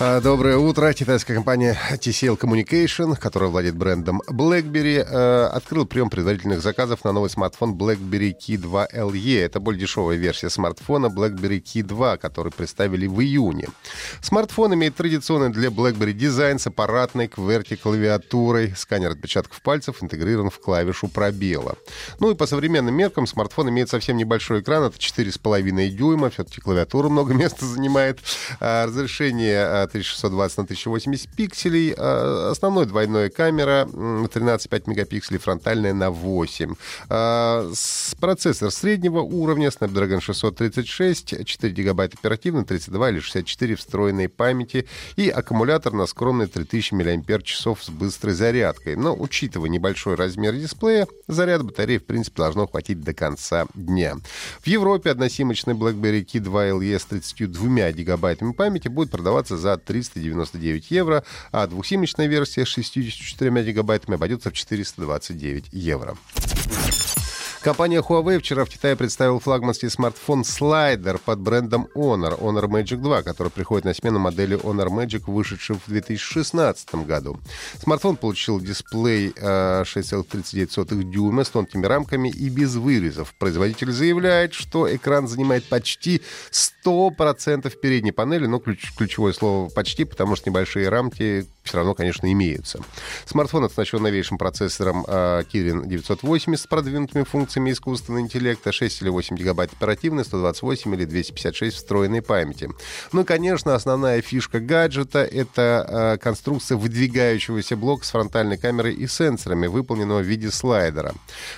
А, Доброе утро. Китайская компания TCL Communication, которая владеет брендом BlackBerry, э, открыл прием предварительных заказов на новый смартфон BlackBerry Key 2 LE. Это более дешевая версия смартфона BlackBerry Key 2, который представили в июне. Смартфон имеет традиционный для BlackBerry дизайн с аппаратной QWERTY-клавиатурой. Сканер отпечатков пальцев интегрирован в клавишу пробела. Ну и по современным меркам смартфон имеет совсем небольшой экран, это 4,5 дюйма, все-таки клавиатура много места занимает. А Разрешение 1620 на 1080 пикселей. А, Основной двойная камера м, 13,5 мегапикселей, фронтальная на 8. А, с- Процессор среднего уровня Snapdragon 636, 4 гигабайта оперативной, 32 или 64 встроенной памяти и аккумулятор на скромные 3000 мАч с быстрой зарядкой. Но учитывая небольшой размер дисплея, заряд батареи в принципе должно хватить до конца дня. В Европе односимочный BlackBerry Key 2 LE с 32 гигабайтами памяти будет продаваться за 399 евро, а двухсимочная версия с 64 гигабайтами обойдется в 429 евро. Компания Huawei вчера в Китае представила флагманский смартфон слайдер под брендом Honor, Honor Magic 2, который приходит на смену модели Honor Magic, вышедшей в 2016 году. Смартфон получил дисплей э, 6,39 дюйма с тонкими рамками и без вырезов. Производитель заявляет, что экран занимает почти 100% передней панели, но ключ- ключевое слово «почти», потому что небольшие рамки все равно, конечно, имеются. Смартфон оснащен новейшим процессором э, Kirin 980 с продвинутыми функциями искусственного интеллекта, 6 или 8 гигабайт оперативной, 128 или 256 встроенной памяти. Ну и, конечно, основная фишка гаджета — это э, конструкция выдвигающегося блока с фронтальной камерой и сенсорами, выполненного в виде слайдера.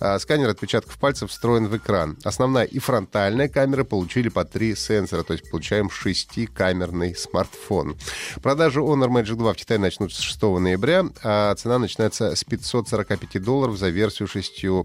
А, Сканер отпечатков пальцев встроен в экран. Основная и фронтальная камеры получили по три сенсора, то есть получаем шестикамерный смартфон. Продажи Honor Magic 2 в Китае начнутся с 6 ноября, а цена начинается с 545 долларов за версию шестью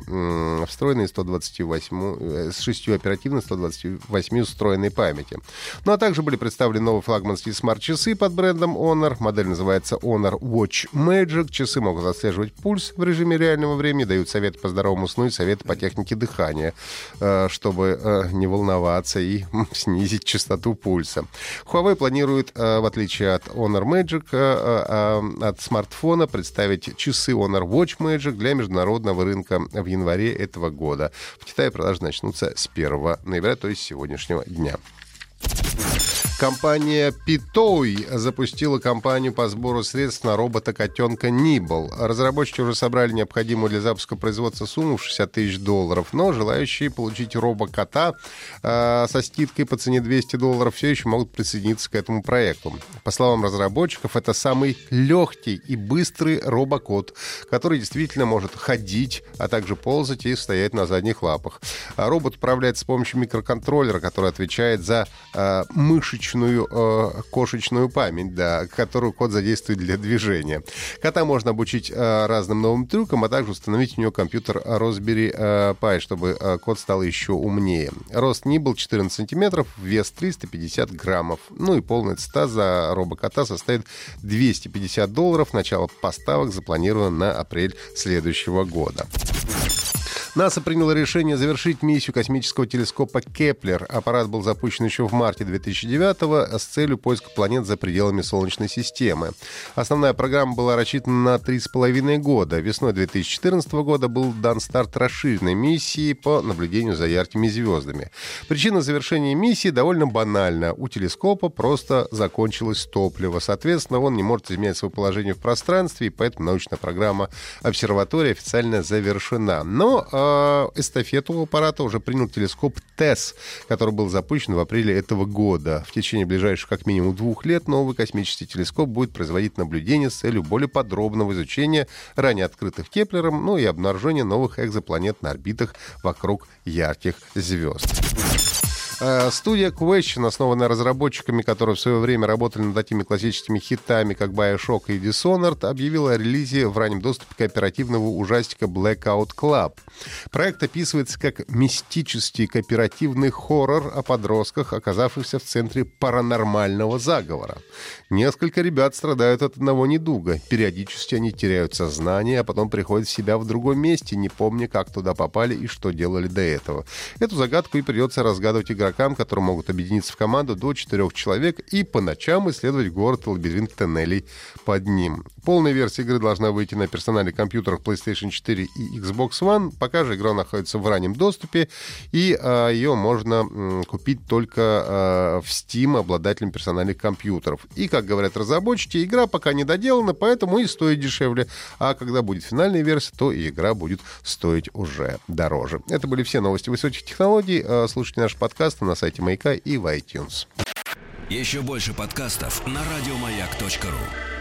встроенной 128, э, с шестью оперативной 128 встроенной памяти. Ну а также были представлены новые флагманские смарт-часы под брендом Honor. Модель называется Honor Watch Magic. Часы могут отслеживать пульс в режиме реального времени, дают советы по здоровому сну и советы по технике дыхания, э, чтобы э, не волноваться и снизить частоту пульса. Huawei планирует, в отличие от Honor Magic, э, э, от смартфона, представить часы Honor Watch Magic для международного рынка в январе этого года. В Китае продажи начнутся с 1 ноября, то есть сегодняшнего дня. Компания Питой запустила кампанию по сбору средств на робота-котенка Нибл. Разработчики уже собрали необходимую для запуска производства сумму в 60 тысяч долларов, но желающие получить робокота э, со скидкой по цене 200 долларов все еще могут присоединиться к этому проекту. По словам разработчиков, это самый легкий и быстрый робокот, который действительно может ходить, а также ползать и стоять на задних лапах. Робот управляется с помощью микроконтроллера, который отвечает за э, мышечную э, кошечную память, да, которую кот задействует для движения. Кота можно обучить э, разным новым трюкам, а также установить у него компьютер Raspberry э, Pi, чтобы э, кот стал еще умнее. Рост Нибл 14 сантиметров, вес 350 граммов. Ну и полная цена за робокота составит 250 долларов. Начало поставок запланировано на апрель следующего года. НАСА приняло решение завершить миссию космического телескопа Кеплер. Аппарат был запущен еще в марте 2009 с целью поиска планет за пределами Солнечной системы. Основная программа была рассчитана на 3,5 года. Весной 2014 года был дан старт расширенной миссии по наблюдению за яркими звездами. Причина завершения миссии довольно банальна. У телескопа просто закончилось топливо. Соответственно, он не может изменять свое положение в пространстве, и поэтому научная программа обсерватории официально завершена. Но э, эстафету аппарата уже принял телескоп ТЭС, который был запущен в апреле этого года. В течение ближайших как минимум двух лет новый космический телескоп будет производить наблюдения с целью более подробного изучения ранее открытых Кеплером, ну и обнаружения новых экзопланет на орбитах вокруг ярких звезд. Э, студия Question, основанная разработчиками, которые в свое время работали над такими классическими хитами, как Bioshock и Dishonored, объявила о релизе в раннем доступе кооперативного ужастика Blackout Club. Проект описывается как мистический кооперативный хоррор о подростках, оказавшихся в центре паранормального заговора. Несколько ребят страдают от одного недуга. Периодически они теряют сознание, а потом приходят в себя в другом месте, не помня, как туда попали и что делали до этого. Эту загадку и придется разгадывать игрокам игрокам, которые могут объединиться в команду до четырех человек и по ночам исследовать город и лабиринт тоннелей под ним. Полная версия игры должна выйти на персональных компьютерах PlayStation 4 и Xbox One. Пока же игра находится в раннем доступе, и э, ее можно э, купить только э, в Steam обладателям персональных компьютеров. И, как говорят разработчики, игра пока не доделана, поэтому и стоит дешевле. А когда будет финальная версия, то и игра будет стоить уже дороже. Это были все новости высоких технологий. Э, слушайте наш подкаст на сайте Маяка и в iTunes. Еще больше подкастов на радиомаяк.ру